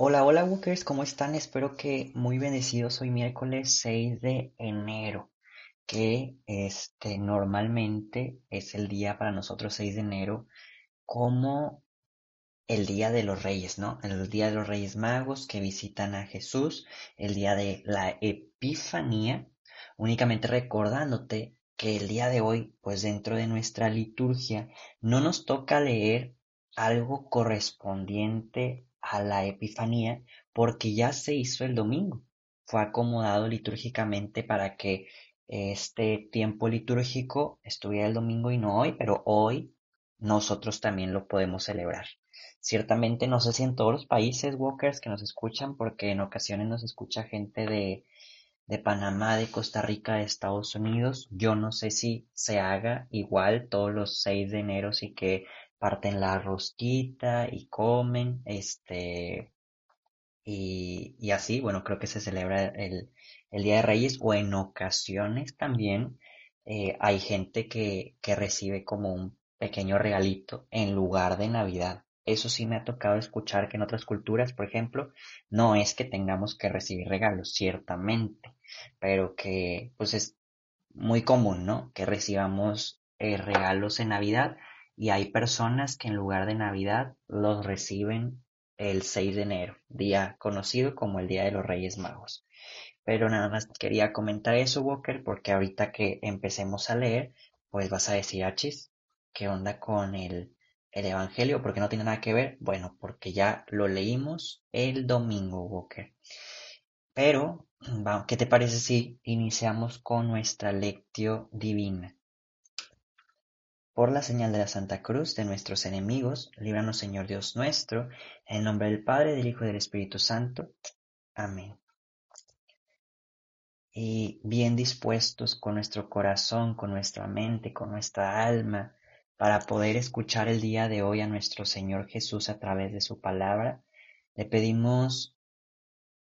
Hola, hola Walkers, ¿cómo están? Espero que muy bendecidos hoy miércoles 6 de enero, que este normalmente es el día para nosotros 6 de enero como el día de los reyes, ¿no? El día de los reyes magos que visitan a Jesús, el día de la Epifanía, únicamente recordándote que el día de hoy, pues dentro de nuestra liturgia, no nos toca leer algo correspondiente a la Epifanía porque ya se hizo el domingo. Fue acomodado litúrgicamente para que este tiempo litúrgico estuviera el domingo y no hoy, pero hoy nosotros también lo podemos celebrar. Ciertamente no sé si en todos los países, Walkers, que nos escuchan, porque en ocasiones nos escucha gente de, de Panamá, de Costa Rica, de Estados Unidos. Yo no sé si se haga igual todos los 6 de enero y que parten la rosquita y comen, este, y, y así, bueno, creo que se celebra el, el Día de Reyes o en ocasiones también eh, hay gente que, que recibe como un pequeño regalito en lugar de Navidad. Eso sí me ha tocado escuchar que en otras culturas, por ejemplo, no es que tengamos que recibir regalos, ciertamente, pero que pues es muy común, ¿no? Que recibamos eh, regalos en Navidad y hay personas que en lugar de Navidad los reciben el 6 de enero, día conocido como el Día de los Reyes Magos. Pero nada más quería comentar eso, Walker, porque ahorita que empecemos a leer, pues vas a decir, achis, ¿qué onda con el, el Evangelio? Porque no tiene nada que ver. Bueno, porque ya lo leímos el domingo, Walker. Pero, ¿qué te parece si iniciamos con nuestra lectio divina? Por la señal de la Santa Cruz de nuestros enemigos, líbranos Señor Dios nuestro, en el nombre del Padre, del Hijo y del Espíritu Santo. Amén. Y bien dispuestos con nuestro corazón, con nuestra mente, con nuestra alma, para poder escuchar el día de hoy a nuestro Señor Jesús a través de su palabra, le pedimos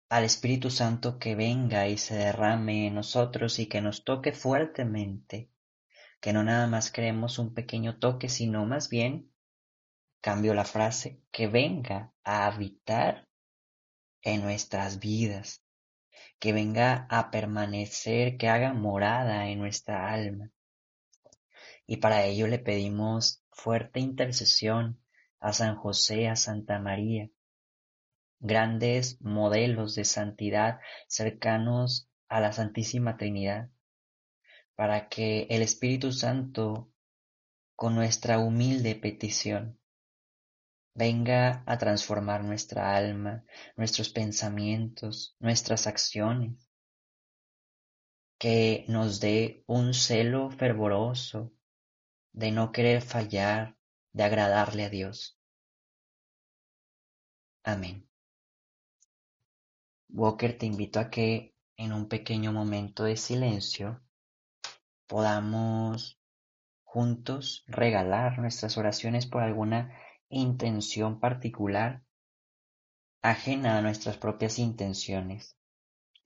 al Espíritu Santo que venga y se derrame en nosotros y que nos toque fuertemente que no nada más queremos un pequeño toque, sino más bien, cambio la frase, que venga a habitar en nuestras vidas, que venga a permanecer, que haga morada en nuestra alma. Y para ello le pedimos fuerte intercesión a San José, a Santa María, grandes modelos de santidad cercanos a la Santísima Trinidad, para que el Espíritu Santo, con nuestra humilde petición, venga a transformar nuestra alma, nuestros pensamientos, nuestras acciones, que nos dé un celo fervoroso de no querer fallar, de agradarle a Dios. Amén. Walker, te invito a que en un pequeño momento de silencio podamos juntos regalar nuestras oraciones por alguna intención particular ajena a nuestras propias intenciones.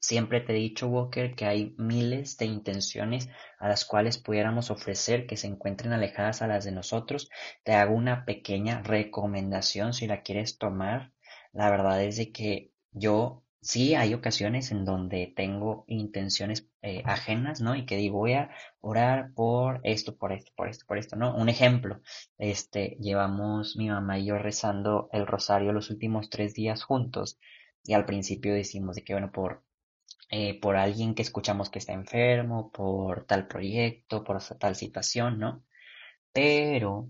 Siempre te he dicho, Walker, que hay miles de intenciones a las cuales pudiéramos ofrecer que se encuentren alejadas a las de nosotros. Te hago una pequeña recomendación si la quieres tomar. La verdad es de que yo sí hay ocasiones en donde tengo intenciones eh, ajenas, ¿no? Y que digo, voy a orar por esto, por esto, por esto, por esto, ¿no? Un ejemplo, este, llevamos mi mamá y yo rezando el rosario los últimos tres días juntos y al principio decimos de que, bueno, por, eh, por alguien que escuchamos que está enfermo, por tal proyecto, por tal situación, ¿no? Pero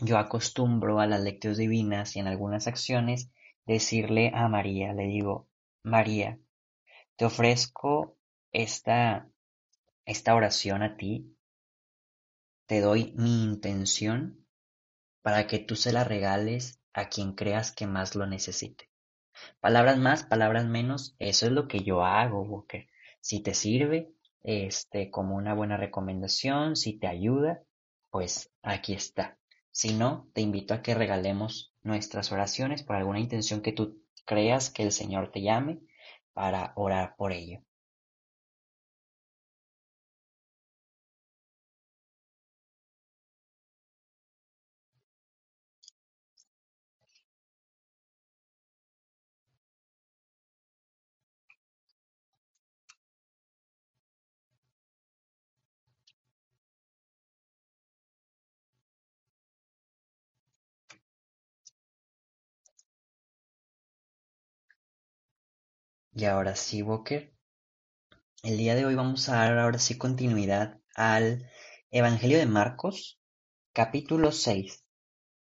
yo acostumbro a las lecturas divinas y en algunas acciones decirle a María, le digo, María, te ofrezco esta, esta oración a ti, te doy mi intención para que tú se la regales a quien creas que más lo necesite. Palabras más, palabras menos, eso es lo que yo hago, Walker. Si te sirve, este, como una buena recomendación, si te ayuda, pues aquí está. Si no, te invito a que regalemos nuestras oraciones por alguna intención que tú creas que el Señor te llame para orar por ello. Y ahora sí, Walker. El día de hoy vamos a dar ahora sí continuidad al Evangelio de Marcos, capítulo 6,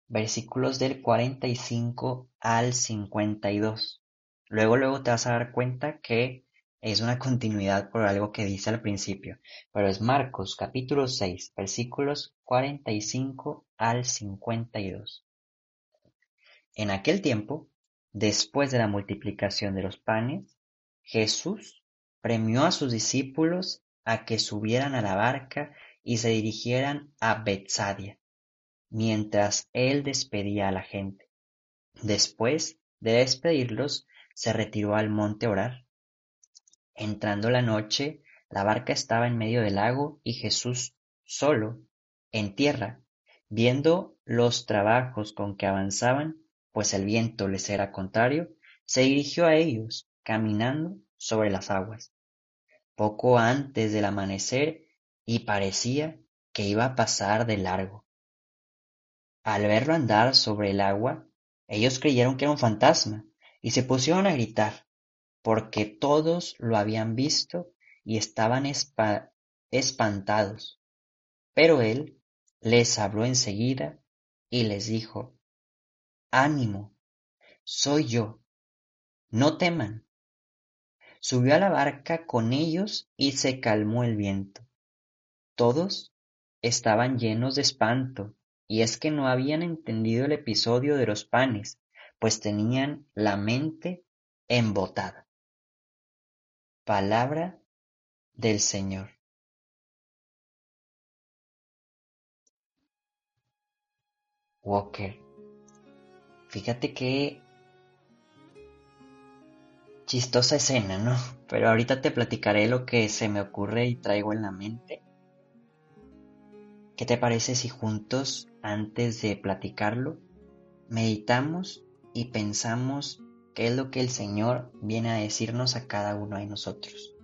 versículos del 45 al 52. Luego, luego te vas a dar cuenta que es una continuidad por algo que dice al principio, pero es Marcos capítulo 6, versículos 45 al 52. En aquel tiempo, después de la multiplicación de los panes, Jesús premió a sus discípulos a que subieran a la barca y se dirigieran a Betsadia, mientras él despedía a la gente. Después de despedirlos, se retiró al monte a orar. Entrando la noche, la barca estaba en medio del lago y Jesús solo, en tierra, viendo los trabajos con que avanzaban, pues el viento les era contrario, se dirigió a ellos, caminando sobre las aguas. Poco antes del amanecer, y parecía que iba a pasar de largo. Al verlo andar sobre el agua, ellos creyeron que era un fantasma y se pusieron a gritar, porque todos lo habían visto y estaban espantados. Pero él les habló enseguida y les dijo, Ánimo, soy yo, no teman. Subió a la barca con ellos y se calmó el viento. Todos estaban llenos de espanto, y es que no habían entendido el episodio de los panes, pues tenían la mente embotada. Palabra del Señor. Walker, fíjate qué chistosa escena, ¿no? Pero ahorita te platicaré lo que se me ocurre y traigo en la mente. ¿Qué te parece si juntos, antes de platicarlo, meditamos y pensamos qué es lo que el Señor viene a decirnos a cada uno de nosotros?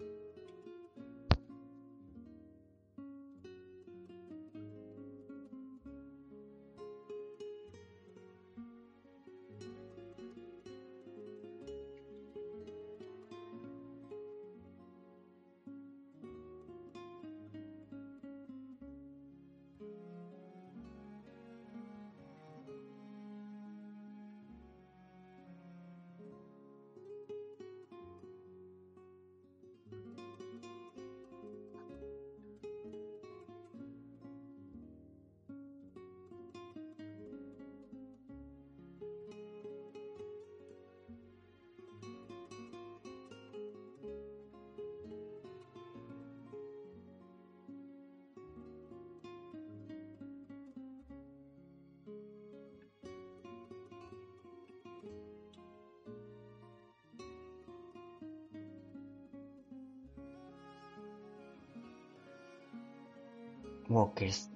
Walkers.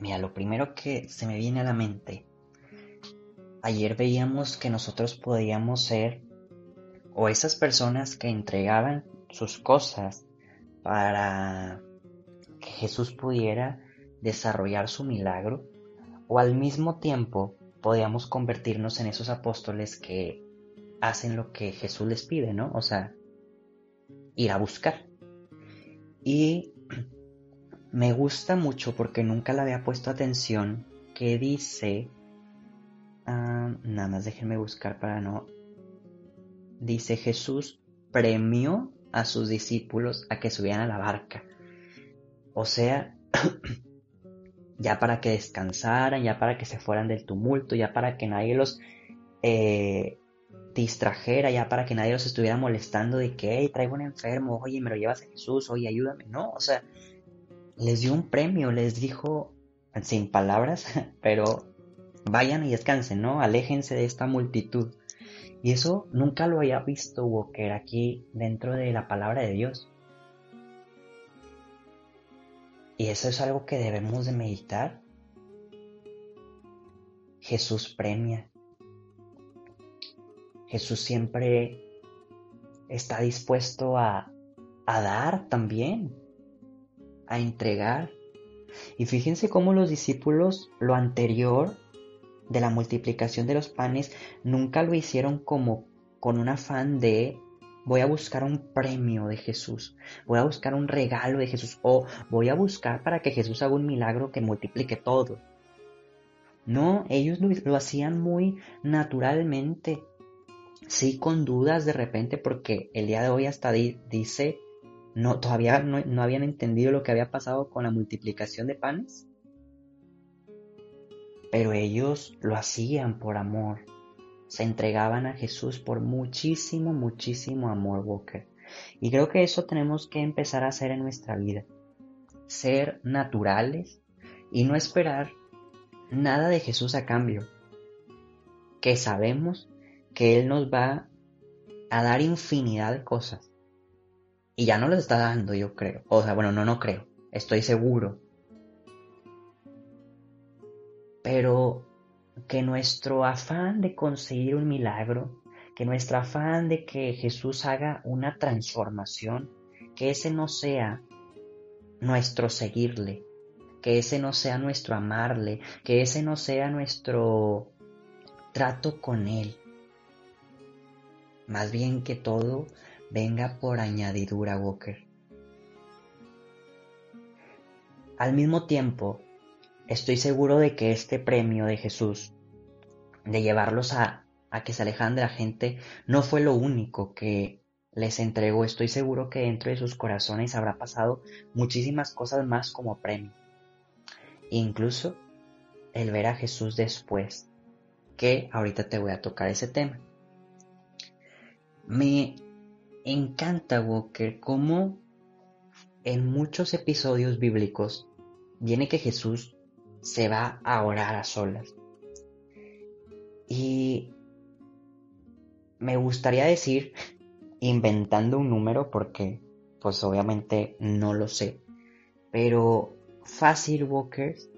Mira, lo primero que se me viene a la mente, ayer veíamos que nosotros podíamos ser o esas personas que entregaban sus cosas para que Jesús pudiera desarrollar su milagro, o al mismo tiempo podíamos convertirnos en esos apóstoles que hacen lo que Jesús les pide, ¿no? O sea, ir a buscar. Y me gusta mucho porque nunca le había puesto atención que dice... Ah, nada más déjenme buscar para no... Dice Jesús premió a sus discípulos a que subieran a la barca. O sea, ya para que descansaran, ya para que se fueran del tumulto, ya para que nadie los eh, distrajera, ya para que nadie los estuviera molestando de que, hey, traigo un enfermo, oye, me lo llevas a Jesús, oye, ayúdame. No, o sea, les dio un premio, les dijo, sin palabras, pero vayan y descansen, ¿no? Aléjense de esta multitud. Y eso nunca lo había visto Walker aquí dentro de la palabra de Dios. Y eso es algo que debemos de meditar. Jesús premia. Jesús siempre está dispuesto a, a dar también a entregar. Y fíjense cómo los discípulos lo anterior de la multiplicación de los panes nunca lo hicieron como con un afán de voy a buscar un premio de Jesús, voy a buscar un regalo de Jesús o voy a buscar para que Jesús haga un milagro que multiplique todo. No, ellos lo, hacían muy naturalmente, sí con dudas de repente porque el día de hoy hasta dice, no, todavía no, no habían entendido lo que había pasado con la multiplicación de panes, pero ellos lo hacían por amor, se entregaban a Jesús por muchísimo, muchísimo amor, Walker. Y creo que eso tenemos que empezar a hacer en nuestra vida. Ser naturales y no esperar nada de Jesús a cambio. Que sabemos que Él nos va a dar infinidad de cosas. Y ya no lo está dando, yo creo. O sea, bueno, no, no creo. Estoy seguro. Pero que nuestro afán de conseguir un milagro, que nuestro afán de que Jesús haga una transformación, que ese no sea nuestro seguirle, que ese no sea nuestro amarle, que ese no sea nuestro trato con Él. Más bien que todo venga por añadidura, Walker. Al mismo tiempo, Estoy seguro de que este premio de Jesús, de llevarlos a, que se alejan de la gente, no fue lo único que les entregó. Estoy seguro que dentro de sus corazones habrá pasado muchísimas cosas más como premio. Incluso el ver a Jesús después, que ahorita te voy a tocar ese tema. Me encanta, Walker, cómo en muchos episodios bíblicos viene que Jesús se va a orar a solas. Y me gustaría decir, inventando un número, porque pues obviamente no lo sé, pero Fácil Walkers,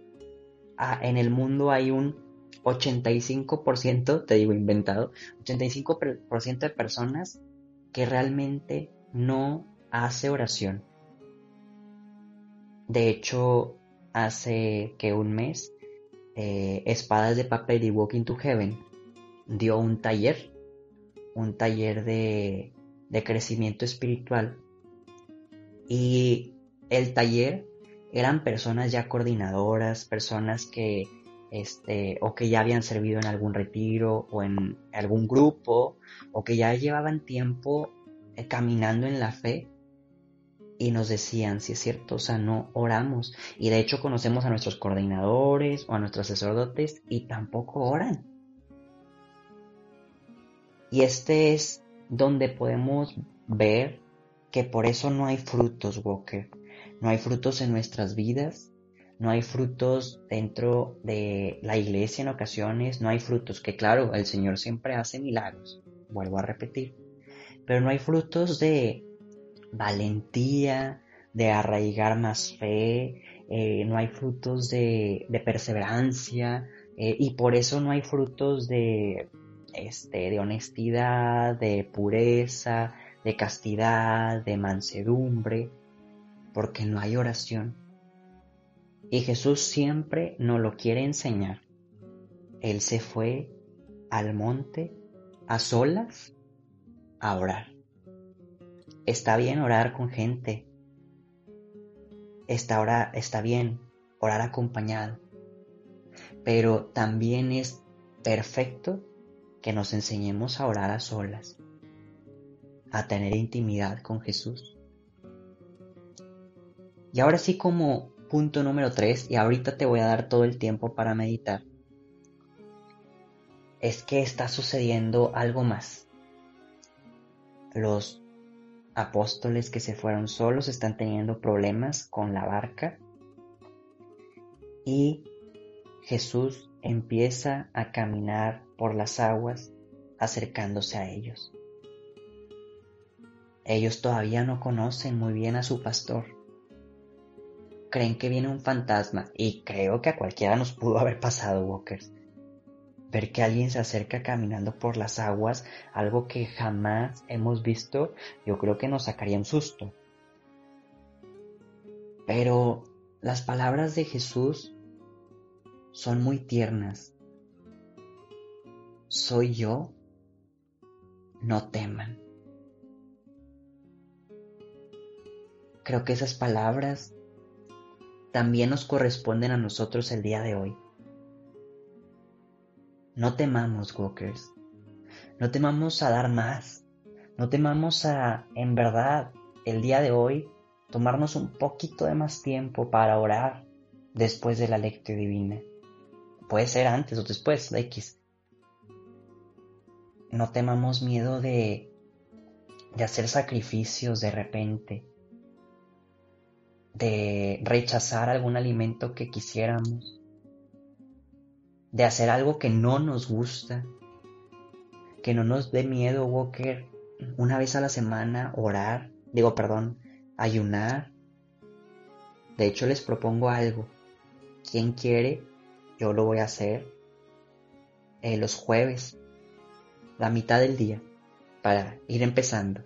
ah, en el mundo hay un 85%, te digo inventado, 85% de personas que realmente no hace oración. De hecho, hace que un mes, eh, Espadas de Papel y Walking to Heaven dio un taller, un taller de, de crecimiento espiritual. Y el taller eran personas ya coordinadoras, personas que este, o que ya habían servido en algún retiro o en algún grupo, o que ya llevaban tiempo eh, caminando en la fe y nos decían, si es cierto, o sea, no oramos. Y de hecho conocemos a nuestros coordinadores o a nuestros sacerdotes y tampoco oran. Y este es donde podemos ver que por eso no hay frutos, Walker. No hay frutos en nuestras vidas, no hay frutos dentro de la iglesia en ocasiones, no hay frutos, que claro, el Señor siempre hace milagros, vuelvo a repetir, pero no hay frutos de valentía, de arraigar más fe, eh, no hay frutos de, perseverancia eh, y por eso no hay frutos de, este, de honestidad, de pureza, de castidad, de mansedumbre, porque no hay oración. Y Jesús siempre nos lo quiere enseñar. Él se fue al monte a solas a orar. Está bien orar con gente. Está, está bien orar acompañado. Pero también es perfecto que nos enseñemos a orar a solas, a tener intimidad con Jesús. Y ahora sí como punto número 3, y ahorita te voy a dar todo el tiempo para meditar, es que está sucediendo algo más. Los apóstoles que se fueron solos están teniendo problemas con la barca y Jesús empieza a caminar por las aguas acercándose a ellos. Ellos todavía no conocen muy bien a su pastor. Creen que viene un fantasma y creo que a cualquiera nos pudo haber pasado, Walkers ver que alguien se acerca caminando por las aguas, algo que jamás hemos visto, yo creo que nos sacaría un susto. Pero las palabras de Jesús son muy tiernas. Soy yo, no teman. creo que esas palabras también nos corresponden a nosotros el día de hoy. No temamos, Walkers. No temamos a dar más. No temamos a, en verdad, el día de hoy, tomarnos un poquito de más tiempo para orar después de la lectura divina. Puede ser antes o después, de X. No temamos miedo de, de hacer sacrificios de repente, de rechazar algún alimento que quisiéramos, de hacer algo que no nos gusta, que no nos dé miedo, Walker, una vez a la semana orar, digo, perdón, ayunar. De hecho, les propongo algo. Quien quiere, yo lo voy a hacer eh, los jueves, la mitad del día, para ir empezando.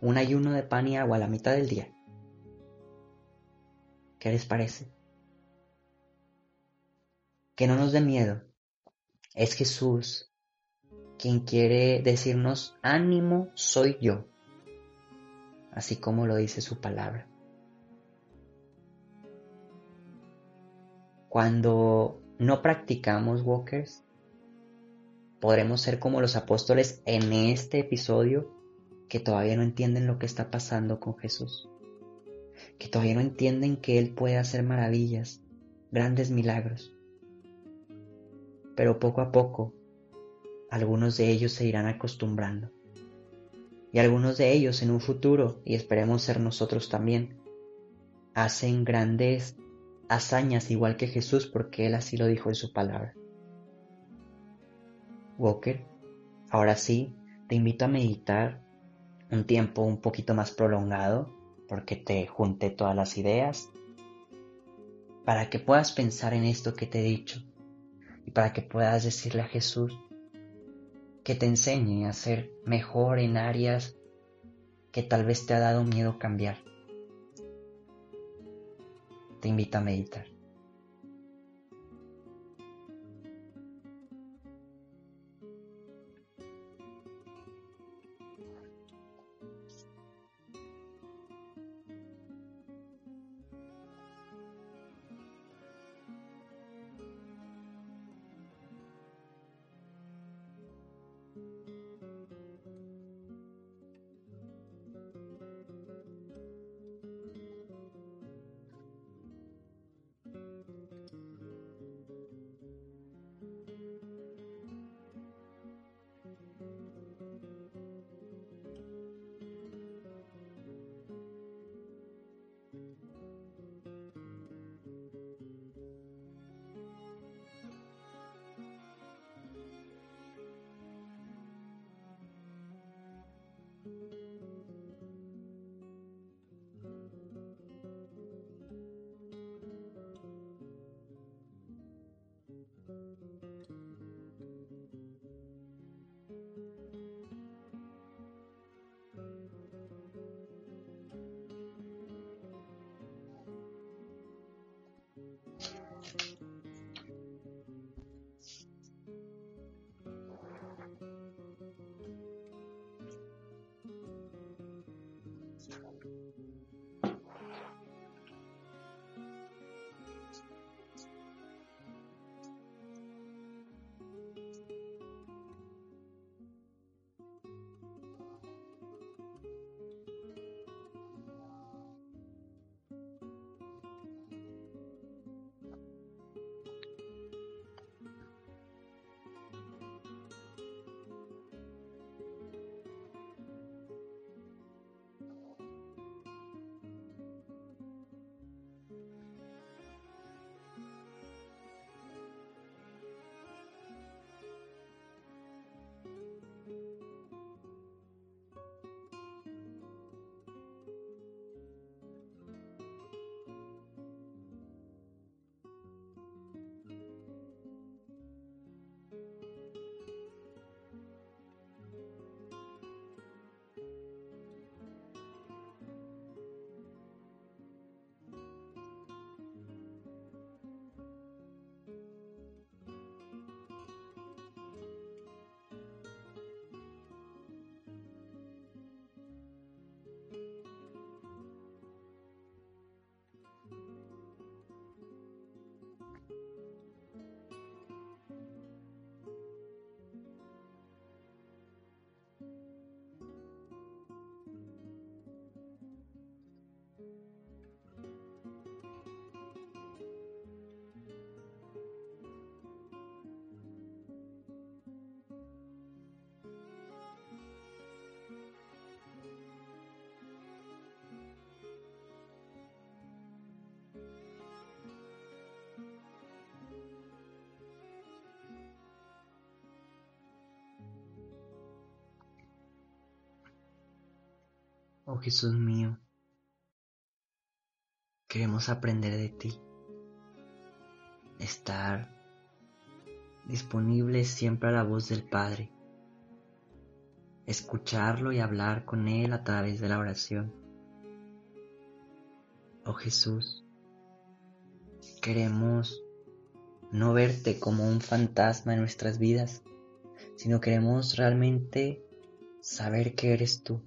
Un ayuno de pan y agua a la mitad del día. ¿Qué les parece? Que no nos dé miedo. Es Jesús quien quiere decirnos, ánimo soy yo, así como lo dice su palabra. Cuando no practicamos walkers, podremos ser como los apóstoles en este episodio que todavía no entienden lo que está pasando con Jesús, que todavía no entienden que Él puede hacer maravillas, grandes milagros. Pero poco a poco, algunos de ellos se irán acostumbrando. Y algunos de ellos en un futuro, y esperemos ser nosotros también, hacen grandes hazañas igual que Jesús porque Él así lo dijo en su palabra. Walker, ahora sí, te invito a meditar un tiempo un poquito más prolongado porque te junté todas las ideas para que puedas pensar en esto que te he dicho y para que puedas decirle a Jesús que te enseñe a ser mejor en áreas que tal vez te ha dado miedo cambiar te invita a meditar. Oh Jesús mío, queremos aprender de ti, estar disponibles siempre a la voz del Padre, escucharlo y hablar con Él a través de la oración. Oh Jesús, queremos no verte como un fantasma en nuestras vidas, sino queremos realmente saber que eres tú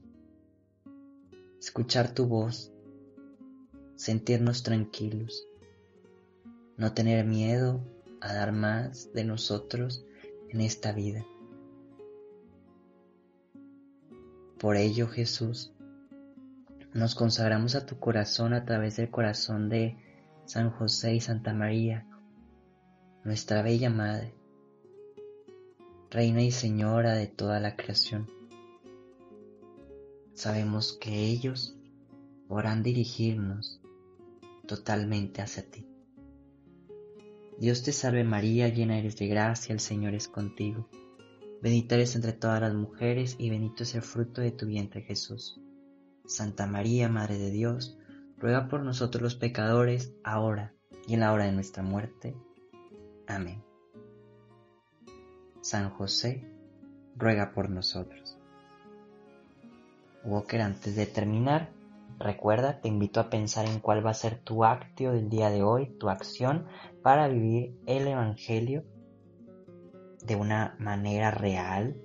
escuchar tu voz, sentirnos tranquilos, no tener miedo a dar más de nosotros en esta vida. Por ello, Jesús, nos consagramos a tu corazón a través del corazón de San José y Santa María, nuestra bella Madre, Reina y Señora de toda la creación. Sabemos que ellos podrán dirigirnos totalmente hacia ti. Dios te salve María, llena eres de gracia, el Señor es contigo. Bendita eres entre todas las mujeres y bendito es el fruto de tu vientre Jesús. Santa María, Madre de Dios, ruega por nosotros los pecadores, ahora y en la hora de nuestra muerte. Amén. San José, ruega por nosotros. Walker, antes de terminar, recuerda, te invito a pensar en cuál va a ser tu acto del día de hoy, tu acción para vivir el Evangelio de una manera real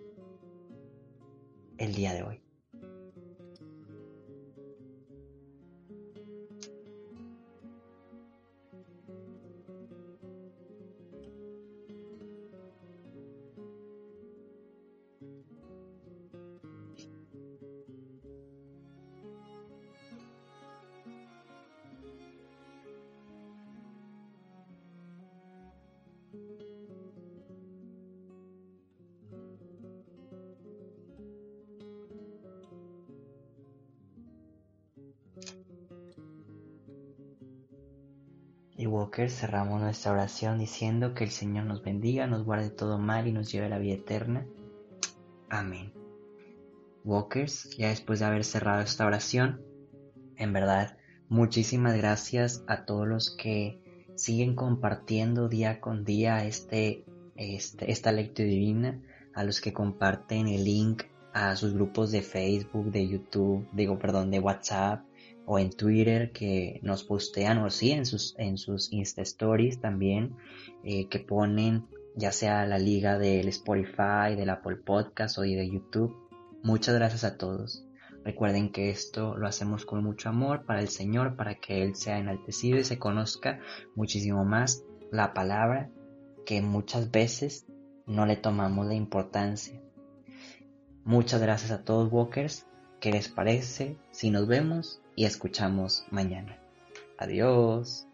el día de hoy. Walker cerramos nuestra oración diciendo que el Señor nos bendiga, nos guarde todo mal y nos lleve a la vida eterna. Amén. Walkers, ya después de haber cerrado esta oración, en verdad, muchísimas gracias a todos los que siguen compartiendo día con día este, este, esta lectura divina, a los que comparten el link a sus grupos de Facebook, de YouTube, digo, perdón, de WhatsApp, o en Twitter que nos postean o sí en sus, en sus Insta Stories también eh, que ponen ya sea la liga del Spotify, del Apple Podcast o de YouTube. Muchas gracias a todos. Recuerden que esto lo hacemos con mucho amor para el Señor, para que Él sea enaltecido y se conozca muchísimo más la palabra que muchas veces no le tomamos la importancia. Muchas gracias a todos, Walkers. ¿Qué les parece si nos vemos y escuchamos mañana. Adiós.